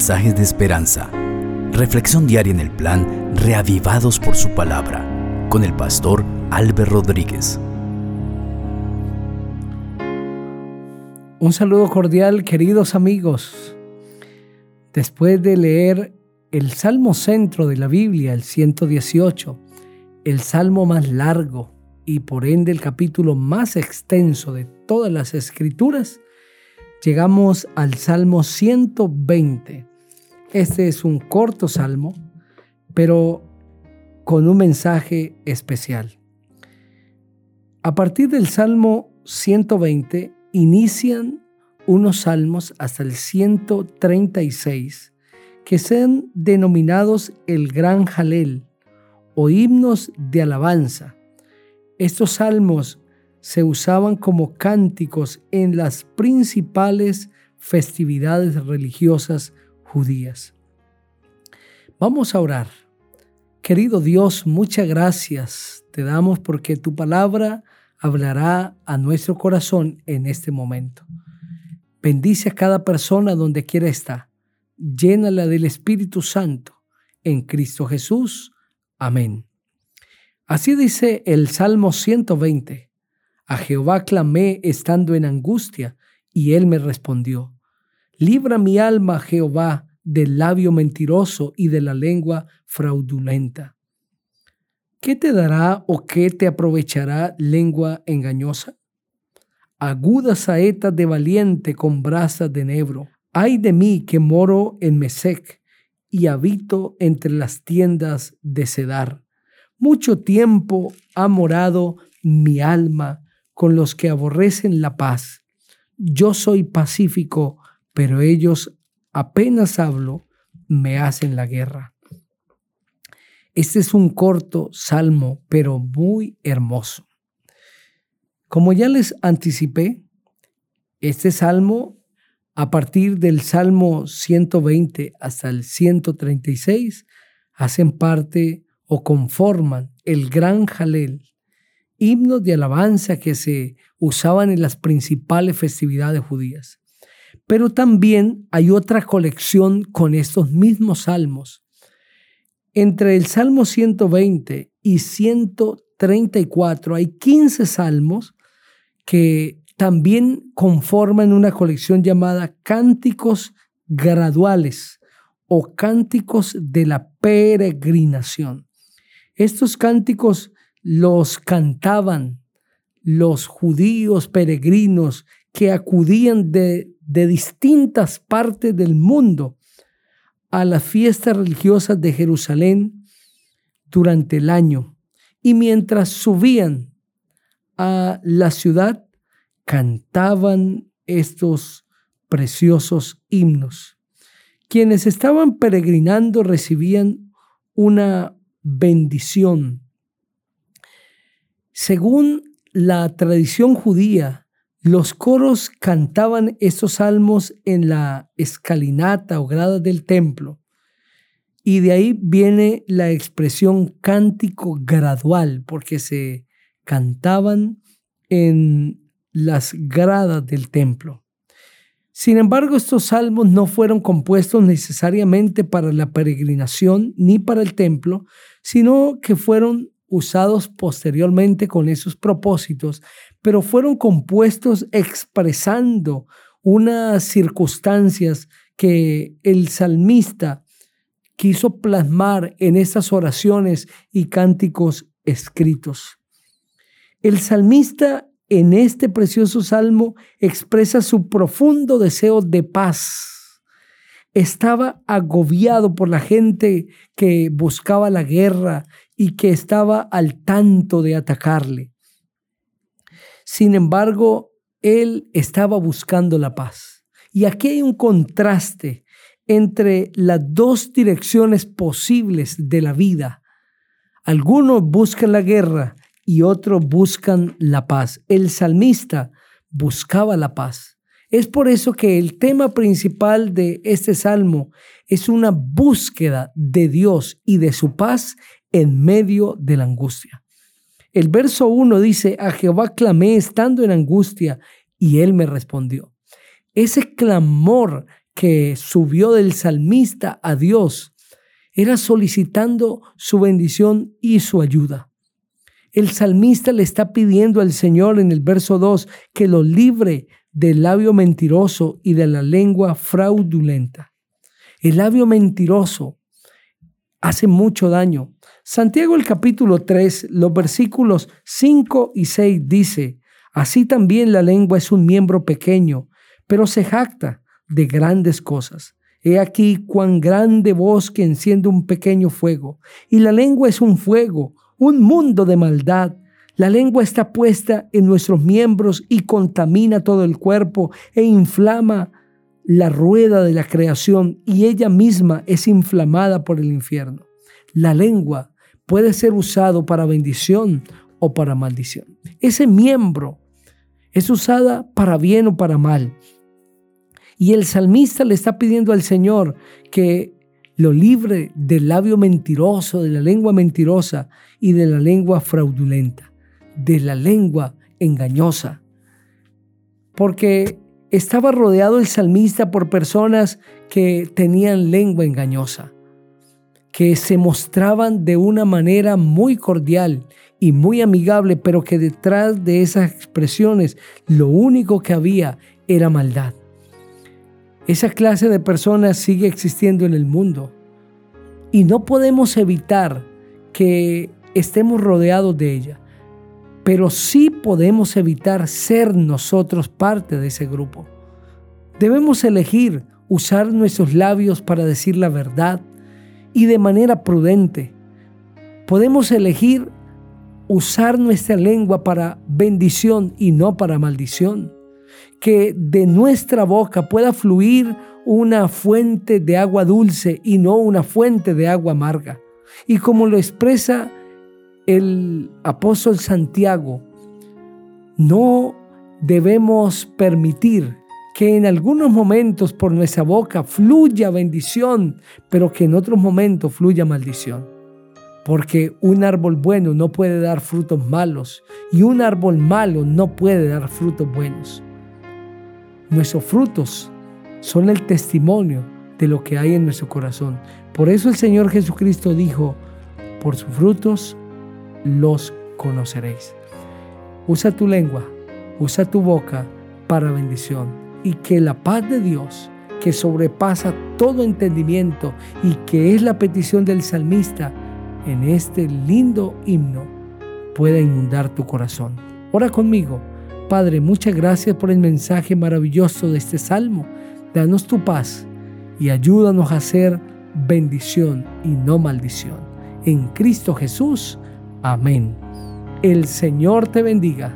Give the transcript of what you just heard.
mensajes de esperanza. Reflexión diaria en el plan Reavivados por su palabra con el pastor Álvaro Rodríguez. Un saludo cordial, queridos amigos. Después de leer el Salmo centro de la Biblia, el 118, el salmo más largo y por ende el capítulo más extenso de todas las escrituras, llegamos al Salmo 120. Este es un corto salmo, pero con un mensaje especial. A partir del Salmo 120 inician unos salmos hasta el 136 que sean denominados el Gran Jalel o himnos de alabanza. Estos salmos se usaban como cánticos en las principales festividades religiosas judías. Vamos a orar. Querido Dios, muchas gracias te damos porque tu palabra hablará a nuestro corazón en este momento. Bendice a cada persona donde quiera estar. Llénala del Espíritu Santo. En Cristo Jesús. Amén. Así dice el Salmo 120. A Jehová clamé estando en angustia, y él me respondió. Libra mi alma, Jehová, del labio mentiroso y de la lengua fraudulenta. ¿Qué te dará o qué te aprovechará lengua engañosa? Agudas saetas de valiente con brasas de nebro. Ay de mí que moro en Mesec y habito entre las tiendas de Cedar. Mucho tiempo ha morado mi alma con los que aborrecen la paz. Yo soy pacífico, pero ellos apenas hablo, me hacen la guerra. Este es un corto salmo, pero muy hermoso. Como ya les anticipé, este salmo, a partir del salmo 120 hasta el 136, hacen parte o conforman el gran jalel himnos de alabanza que se usaban en las principales festividades judías. Pero también hay otra colección con estos mismos salmos. Entre el Salmo 120 y 134 hay 15 salmos que también conforman una colección llamada Cánticos Graduales o Cánticos de la Peregrinación. Estos cánticos los cantaban los judíos peregrinos que acudían de, de distintas partes del mundo a las fiestas religiosas de Jerusalén durante el año. Y mientras subían a la ciudad, cantaban estos preciosos himnos. Quienes estaban peregrinando recibían una bendición según la tradición judía, los coros cantaban estos salmos en la escalinata o grada del templo. Y de ahí viene la expresión cántico gradual, porque se cantaban en las gradas del templo. Sin embargo, estos salmos no fueron compuestos necesariamente para la peregrinación ni para el templo, sino que fueron usados posteriormente con esos propósitos, pero fueron compuestos expresando unas circunstancias que el salmista quiso plasmar en estas oraciones y cánticos escritos. El salmista en este precioso salmo expresa su profundo deseo de paz. Estaba agobiado por la gente que buscaba la guerra y que estaba al tanto de atacarle. Sin embargo, él estaba buscando la paz. Y aquí hay un contraste entre las dos direcciones posibles de la vida. Algunos buscan la guerra y otros buscan la paz. El salmista buscaba la paz. Es por eso que el tema principal de este salmo es una búsqueda de Dios y de su paz en medio de la angustia. El verso 1 dice, a Jehová clamé estando en angustia y él me respondió. Ese clamor que subió del salmista a Dios era solicitando su bendición y su ayuda. El salmista le está pidiendo al Señor en el verso 2 que lo libre del labio mentiroso y de la lengua fraudulenta. El labio mentiroso hace mucho daño. Santiago el capítulo 3, los versículos 5 y 6 dice, Así también la lengua es un miembro pequeño, pero se jacta de grandes cosas. He aquí cuán grande bosque enciende un pequeño fuego, y la lengua es un fuego, un mundo de maldad. La lengua está puesta en nuestros miembros y contamina todo el cuerpo e inflama la rueda de la creación y ella misma es inflamada por el infierno. La lengua puede ser usado para bendición o para maldición. Ese miembro es usada para bien o para mal. Y el salmista le está pidiendo al Señor que lo libre del labio mentiroso, de la lengua mentirosa y de la lengua fraudulenta, de la lengua engañosa. Porque estaba rodeado el salmista por personas que tenían lengua engañosa, que se mostraban de una manera muy cordial y muy amigable, pero que detrás de esas expresiones lo único que había era maldad. Esa clase de personas sigue existiendo en el mundo y no podemos evitar que estemos rodeados de ella, pero sí podemos evitar ser nosotros parte de ese grupo. Debemos elegir usar nuestros labios para decir la verdad y de manera prudente. Podemos elegir usar nuestra lengua para bendición y no para maldición que de nuestra boca pueda fluir una fuente de agua dulce y no una fuente de agua amarga. Y como lo expresa el apóstol Santiago, no debemos permitir que en algunos momentos por nuestra boca fluya bendición, pero que en otros momentos fluya maldición. Porque un árbol bueno no puede dar frutos malos y un árbol malo no puede dar frutos buenos. Nuestros frutos son el testimonio de lo que hay en nuestro corazón. Por eso el Señor Jesucristo dijo, por sus frutos los conoceréis. Usa tu lengua, usa tu boca para bendición y que la paz de Dios, que sobrepasa todo entendimiento y que es la petición del salmista en este lindo himno, pueda inundar tu corazón. Ora conmigo Padre, muchas gracias por el mensaje maravilloso de este salmo. Danos tu paz y ayúdanos a hacer bendición y no maldición. En Cristo Jesús. Amén. El Señor te bendiga.